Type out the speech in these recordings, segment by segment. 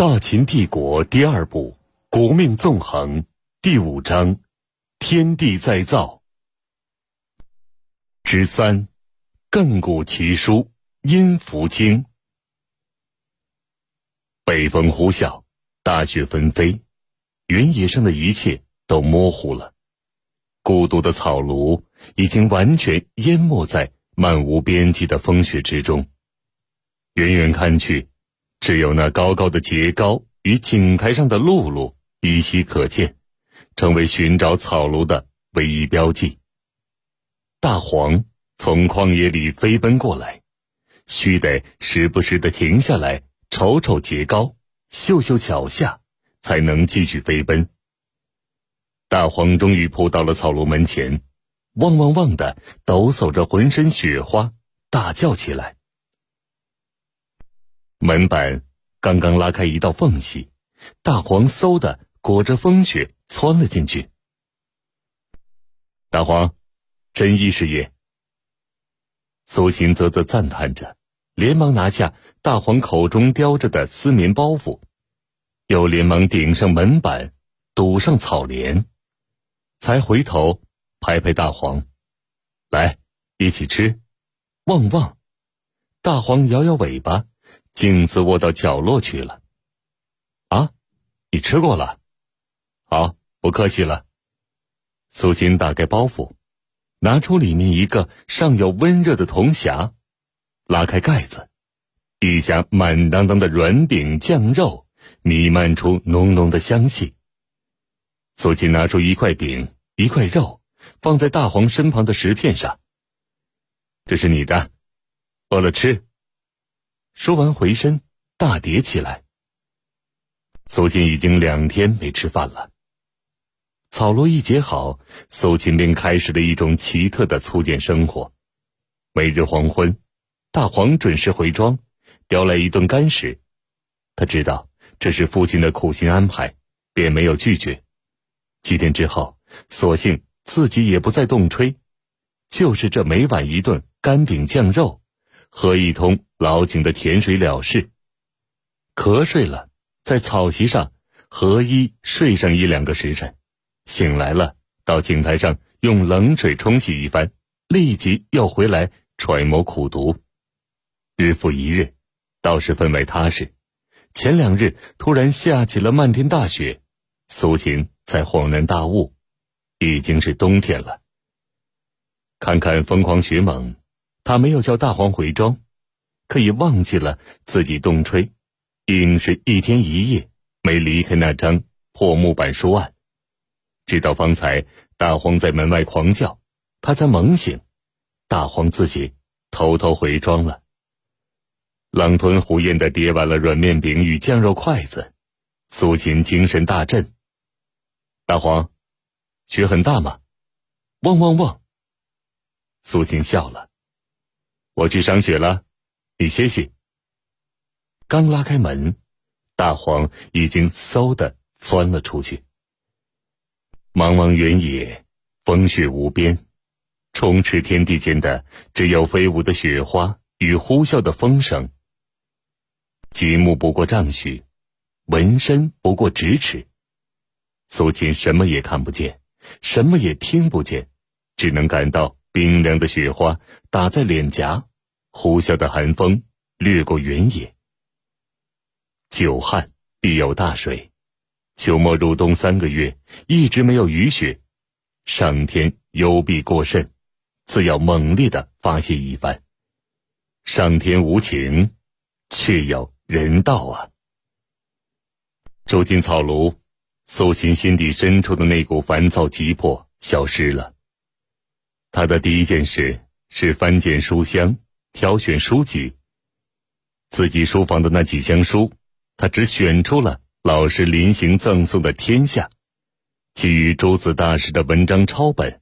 大秦帝国第二部《国命纵横》第五章：天地再造之三，亘古奇书《阴符经》。北风呼啸，大雪纷飞，原野上的一切都模糊了。孤独的草庐已经完全淹没在漫无边际的风雪之中。远远看去，只有那高高的碣高与井台上的露露依稀可见，成为寻找草庐的唯一标记。大黄从旷野里飞奔过来，须得时不时的停下来瞅瞅碣高，嗅嗅脚下，才能继续飞奔。大黄终于扑到了草庐门前，汪汪汪的抖擞着浑身雪花，大叫起来。门板刚刚拉开一道缝隙，大黄嗖的裹着风雪窜了进去。大黄，真衣是也。苏秦啧啧赞叹着，连忙拿下大黄口中叼着的丝棉包袱，又连忙顶上门板，堵上草帘。才回头拍拍大黄，来一起吃。旺旺！大黄摇摇尾巴，径自卧到角落去了。啊，你吃过了？好，不客气了。苏秦打开包袱，拿出里面一个尚有温热的铜匣，拉开盖子，一下满当当的软饼酱肉，弥漫出浓浓的香气。苏秦拿出一块饼，一块肉，放在大黄身旁的石片上。这是你的，饿了吃。说完，回身大叠起来。苏秦已经两天没吃饭了。草庐一结好，苏秦便开始了一种奇特的粗简生活。每日黄昏，大黄准时回庄，叼来一顿干食。他知道这是父亲的苦心安排，便没有拒绝。几天之后，索性自己也不再动炊，就是这每晚一顿干饼酱肉，喝一通老井的甜水了事。瞌睡了，在草席上合衣睡上一两个时辰，醒来了，到井台上用冷水冲洗一番，立即又回来揣摩苦读。日复一日，倒是分外踏实。前两日突然下起了漫天大雪，苏秦。才恍然大悟，已经是冬天了。看看疯狂雪猛，他没有叫大黄回庄，可以忘记了自己冻吹，硬是一天一夜没离开那张破木板书案，直到方才大黄在门外狂叫，他才猛醒。大黄自己偷偷回庄了。狼吞虎咽的叠完了软面饼与酱肉筷子，苏秦精神大振。大黄，雪很大吗？汪汪汪！苏秦笑了。我去赏雪了，你歇歇。刚拉开门，大黄已经嗖的窜了出去。茫茫原野，风雪无边，充斥天地间的只有飞舞的雪花与呼啸的风声。极目不过丈许，纹身不过咫尺。苏秦什么也看不见，什么也听不见，只能感到冰凉的雪花打在脸颊，呼啸的寒风掠过原野。久旱必有大水，秋末入冬三个月一直没有雨雪，上天幽闭过甚，自要猛烈的发泄一番。上天无情，却有人道啊！住进草庐。苏秦心底深处的那股烦躁急迫消失了。他的第一件事是翻检书箱，挑选书籍。自己书房的那几箱书，他只选出了老师临行赠送的《天下》，其余诸子大师的文章抄本，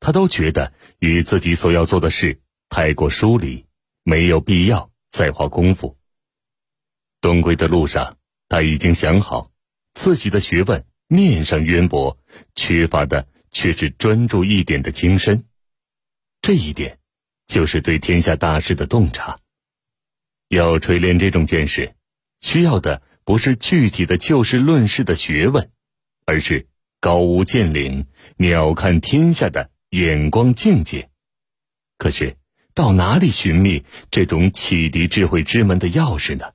他都觉得与自己所要做的事太过疏离，没有必要再花功夫。东归的路上，他已经想好。自己的学问面上渊博，缺乏的却是专注一点的精深。这一点，就是对天下大事的洞察。要锤炼这种见识，需要的不是具体的就事论事的学问，而是高屋建瓴、鸟瞰天下的眼光境界。可是，到哪里寻觅这种启迪智慧之门的钥匙呢？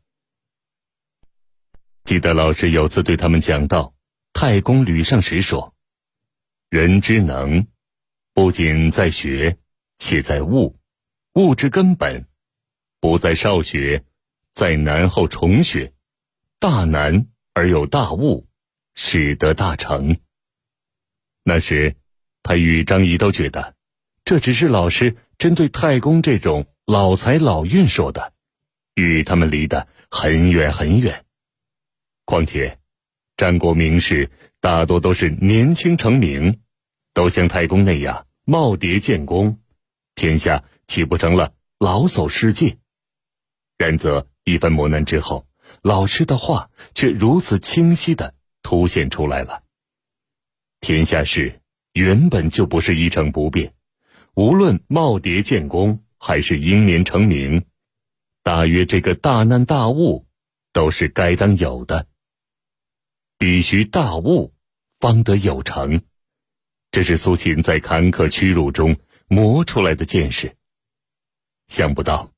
记得老师有次对他们讲到，太公吕尚时说：“人之能，不仅在学，且在悟。悟之根本，不在少学，在难后重学。大难而有大悟，使得大成。”那时，他与张仪都觉得，这只是老师针对太公这种老才老运说的，与他们离得很远很远。况且，战国名士大多都是年轻成名，都像太公那样耄耋建功，天下岂不成了老叟世界？然则一番磨难之后，老师的话却如此清晰的凸显出来了。天下事原本就不是一成不变，无论耄耋建功还是英年成名，大约这个大难大悟，都是该当有的。必须大悟，方得有成。这是苏秦在坎坷屈辱中磨出来的见识。想不到，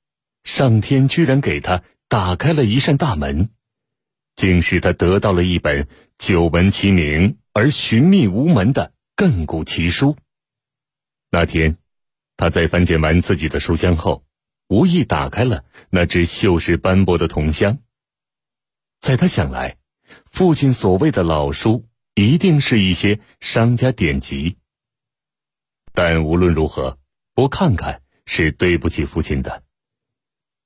上天居然给他打开了一扇大门，竟使他得到了一本久闻其名而寻觅无门的亘古奇书。那天，他在翻检完自己的书箱后，无意打开了那只锈蚀斑驳的铜箱。在他想来。父亲所谓的老书，一定是一些商家典籍。但无论如何，不看看是对不起父亲的。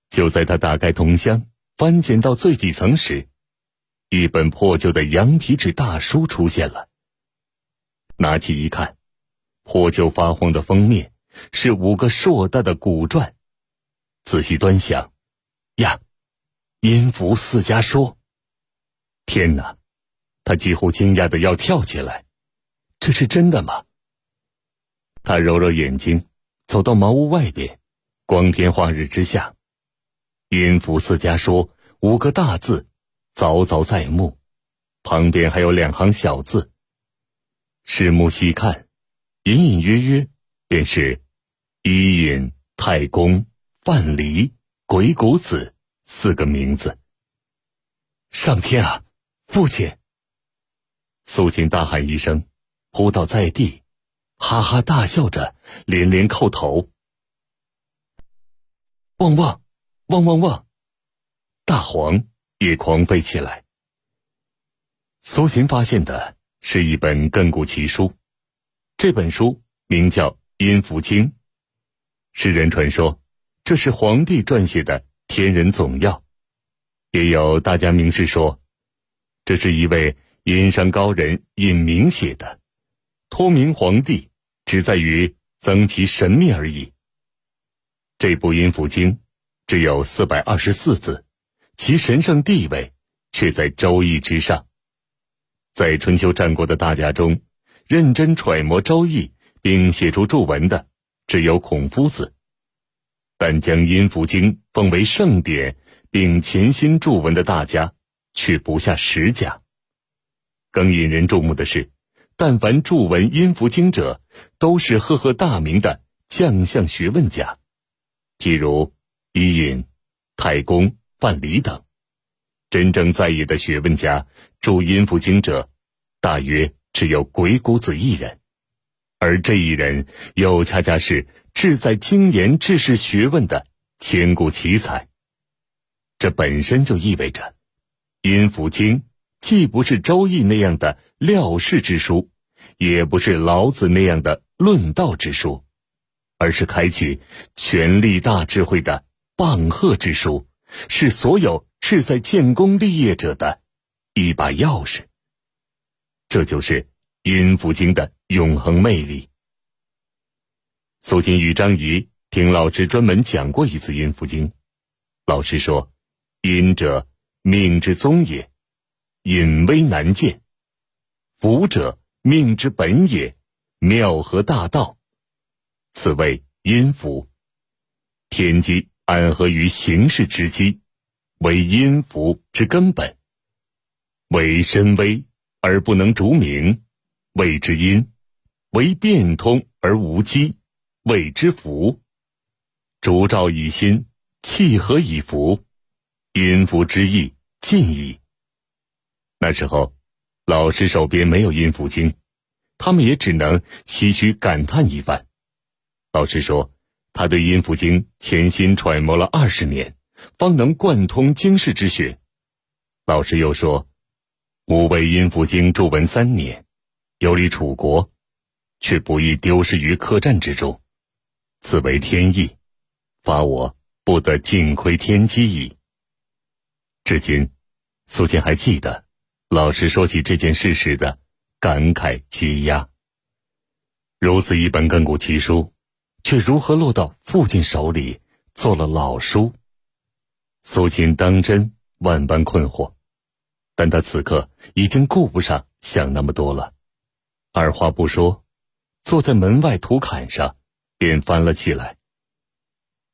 就在他打开铜箱，翻检到最底层时，一本破旧的羊皮纸大书出现了。拿起一看，破旧发黄的封面是五个硕大的古篆。仔细端详，呀，音符四家说。天哪！他几乎惊讶的要跳起来，这是真的吗？他揉揉眼睛，走到茅屋外边，光天化日之下，阴符四家说五个大字，凿凿在目，旁边还有两行小字。视目细看，隐隐约约，便是伊尹、太公、范蠡、鬼谷子四个名字。上天啊！父亲，苏秦大喊一声，扑倒在地，哈哈大笑着，连连叩头。汪汪，汪汪汪！大黄也狂吠起来。苏秦发现的是一本亘古奇书，这本书名叫《阴符经》，世人传说这是皇帝撰写的天人总要，也有大家名士说。这是一位殷商高人尹明写的，托名皇帝，只在于增其神秘而已。这部《阴符经》只有四百二十四字，其神圣地位却在《周易》之上。在春秋战国的大家中，认真揣摩《周易》并写出注文的，只有孔夫子。但将《阴符经》奉为圣典并潜心注文的大家。却不下十家。更引人注目的是，但凡著文音符经》者，都是赫赫大名的将相学问家，譬如伊尹、太公、范蠡等。真正在意的学问家著《音符经》者，大约只有鬼谷子一人，而这一人又恰恰是志在精研治世学问的千古奇才。这本身就意味着。《音符经》既不是《周易》那样的料事之书，也不是老子那样的论道之书，而是开启权力大智慧的棒喝之书，是所有志在建功立业者的一把钥匙。这就是《阴符经》的永恒魅力。苏秦与张仪听老师专门讲过一次《阴符经》，老师说：“阴者。”命之宗也，隐微难见；福者，命之本也，妙合大道。此谓阴符。天机安合于形势之机，为阴符之根本。为身微而不能逐名，谓之阴；为变通而无机，谓之福。烛照以心，气和以福，阴符之意尽矣。那时候，老师手边没有阴符经，他们也只能唏嘘感叹一番。老师说，他对阴符经潜心揣摩了二十年，方能贯通经世之学。老师又说，吾为阴符经著文三年，游历楚国，却不易丢失于客栈之中，此为天意。罚我不得尽窥天机矣。至今，苏秦还记得老师说起这件事时的感慨积压。如此一本亘古奇书，却如何落到父亲手里做了老书？苏秦当真万般困惑，但他此刻已经顾不上想那么多了，二话不说，坐在门外土坎上，便翻了起来。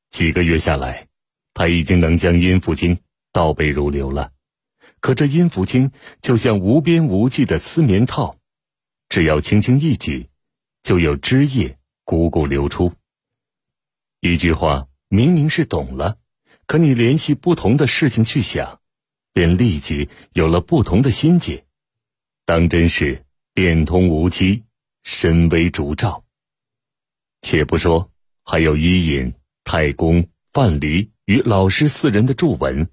几个月下来，他已经能将阴符经倒背如流了。可这阴符经就像无边无际的丝棉套，只要轻轻一挤，就有汁液汩汩流出。一句话明明是懂了，可你联系不同的事情去想，便立即有了不同的心结。当真是变通无机，深微烛照。且不说，还有伊尹。太公、范蠡与老师四人的注文，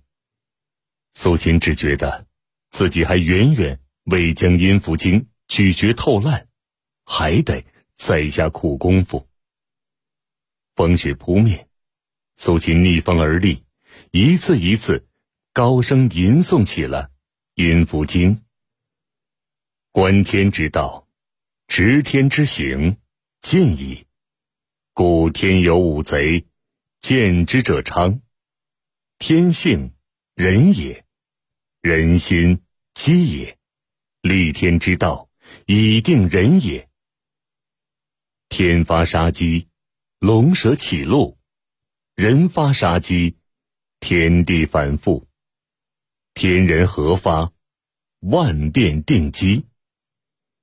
苏秦只觉得自己还远远未将阴符经咀嚼透烂，还得再下苦功夫。风雪扑面，苏秦逆风而立，一次一次高声吟诵起了阴符经。观天之道，执天之行，尽矣。故天有五贼。见之者昌，天性人也，人心机也，立天之道，以定人也。天发杀机，龙蛇起路；人发杀机，天地反复。天人合发，万变定机。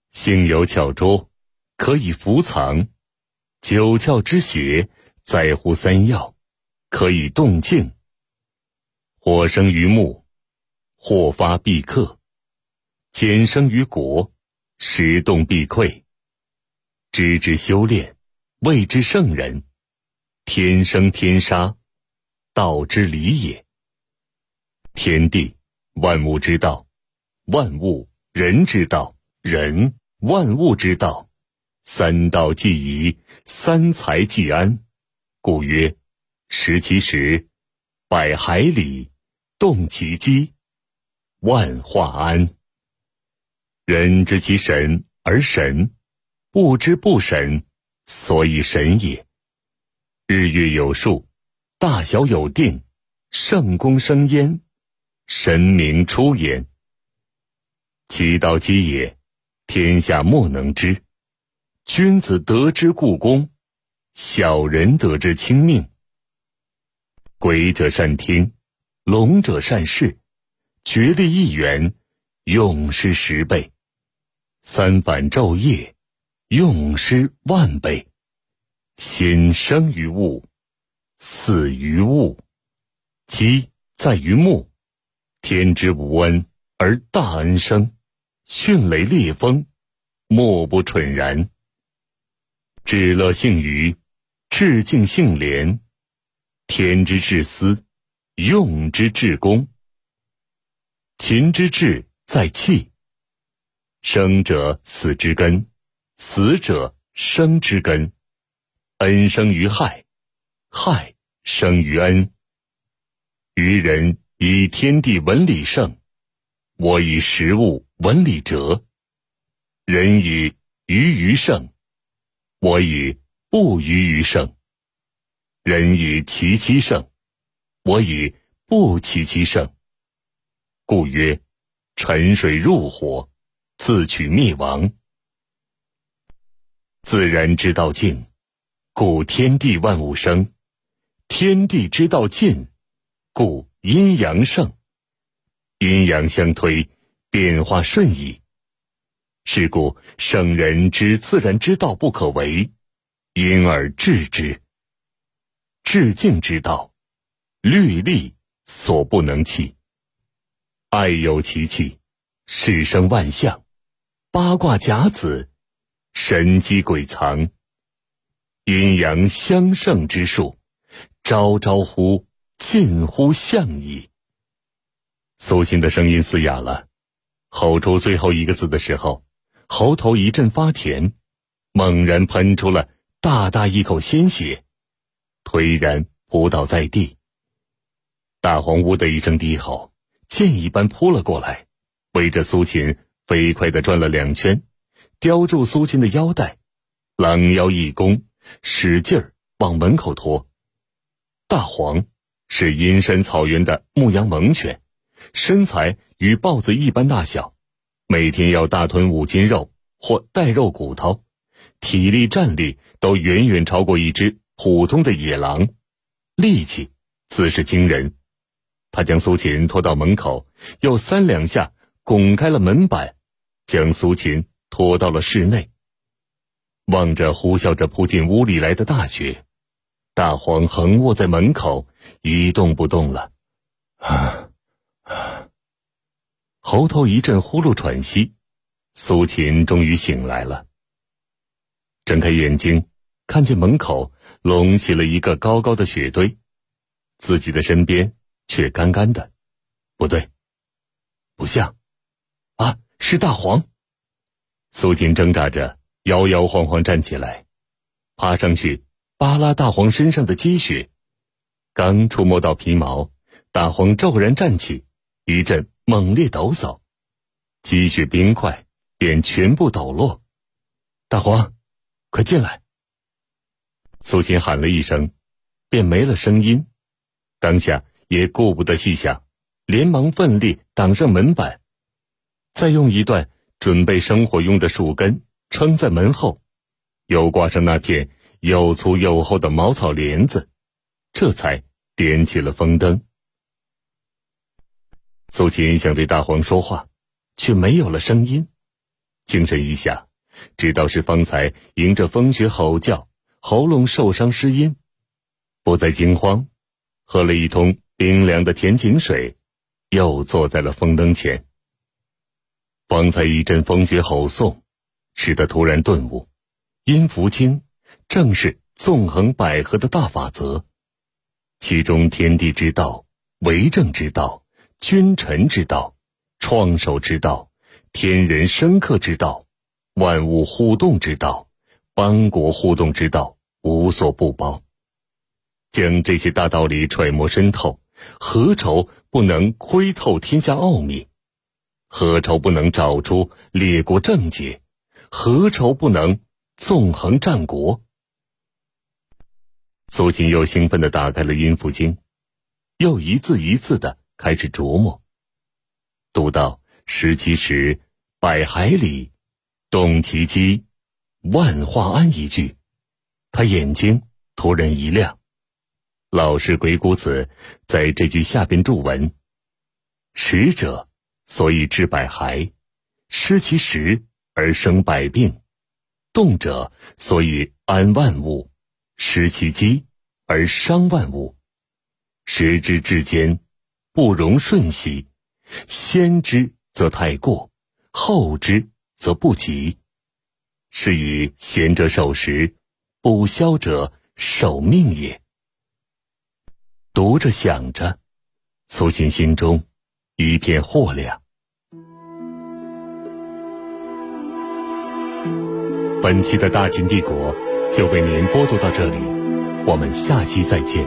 性有巧拙，可以伏藏；九窍之邪。在乎三要，可以动静。火生于木，火发必克；坚生于果，石动必溃。知之修炼，谓之圣人。天生天杀，道之理也。天地万物之道，万物人之道，人万物之道。三道既宜，三才既安。故曰：食其食，百海里，动其机，万化安。人知其神而神，不知不神，所以神也。日月有数，大小有定，圣功生焉，神明出焉。其道基也，天下莫能知。君子得之故功。小人得之轻命。鬼者善听，龙者善视，绝力一元，用失十倍；三反昼夜，用失万倍。心生于物，死于物。机在于目，天之无恩而大恩生，迅雷烈风，莫不蠢然。至乐性于。致敬性廉，天之至私，用之至公。秦之志在气，生者死之根，死者生之根。恩生于害，害生于恩。愚人以天地文理圣，我以食物文理哲。人以愚于圣，我以。不愚于圣，人以其其胜，我以不其其胜。故曰：沉水入火，自取灭亡。自然之道静，故天地万物生；天地之道尽，故阴阳盛。阴阳相推，变化顺矣。是故圣人知自然之道不可为，因而治之。致敬之道，律例所不能弃。爱有其气，世生万象，八卦甲子，神机鬼藏，阴阳相胜之术，朝朝乎，近乎象矣。苏秦的声音嘶哑了，吼出最后一个字的时候。喉头一阵发甜，猛然喷出了大大一口鲜血，颓然扑倒在地。大黄呜的一声低吼，箭一般扑了过来，围着苏秦飞快的转了两圈，叼住苏秦的腰带，狼腰一弓，使劲儿往门口拖。大黄是阴山草原的牧羊猛犬，身材与豹子一般大小。每天要大吞五斤肉或带肉骨头，体力战力都远远超过一只普通的野狼，力气自是惊人。他将苏秦拖到门口，又三两下拱开了门板，将苏秦拖到了室内。望着呼啸着扑进屋里来的大雪，大黄横卧在门口一动不动了。啊啊！喉头一阵呼噜喘息，苏秦终于醒来了。睁开眼睛，看见门口隆起了一个高高的雪堆，自己的身边却干干的。不对，不像，啊，是大黄。苏锦挣扎着，摇摇晃晃站起来，爬上去扒拉大黄身上的积雪。刚触摸到皮毛，大黄骤然站起，一阵。猛烈抖擞，积雪冰块便全部抖落。大黄，快进来！苏秦喊了一声，便没了声音。当下也顾不得细想，连忙奋力挡上门板，再用一段准备生火用的树根撑在门后，又挂上那片又粗又厚的茅草帘子，这才点起了风灯。苏秦想对大黄说话，却没有了声音。精神一下，知道是方才迎着风雪吼叫，喉咙受伤失音，不再惊慌，喝了一通冰凉的甜井水，又坐在了风灯前。方才一阵风雪吼诵，使得突然顿悟：阴符经正是纵横捭阖的大法则，其中天地之道、为政之道。君臣之道，创守之道，天人生克之道，万物互动之道，邦国互动之道，无所不包。将这些大道理揣摩深透，何愁不能窥透天下奥秘？何愁不能找出列国症结？何愁不能纵横战国？苏秦又兴奋地打开了《阴符经》，又一字一字的。开始琢磨，读到“十七时，百海里，动其机，万化安”一句，他眼睛突然一亮。老师鬼谷子在这句下边注文：“食者，所以治百骸；失其食而生百病；动者，所以安万物；失其机而伤万物。时之至坚。”不容瞬息，先之则太过，后之则不及。是以贤者守时，不肖者守命也。读着想着，苏秦心中一片豁亮。本期的大秦帝国就为您播读到这里，我们下期再见。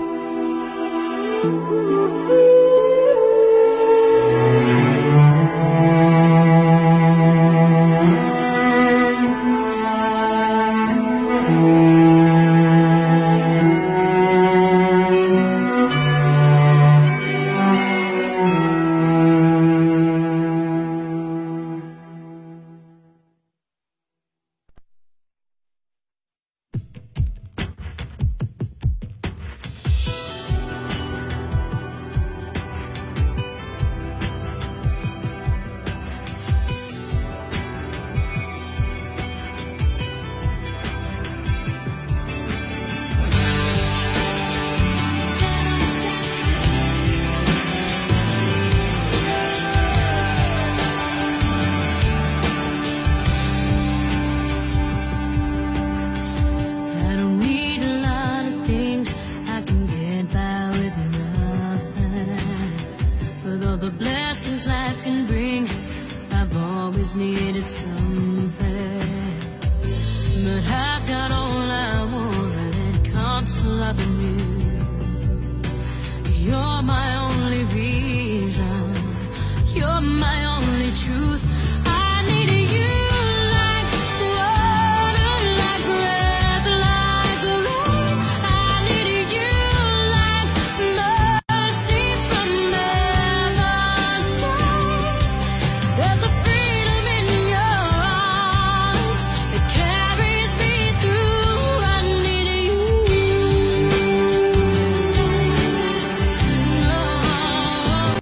Avenue.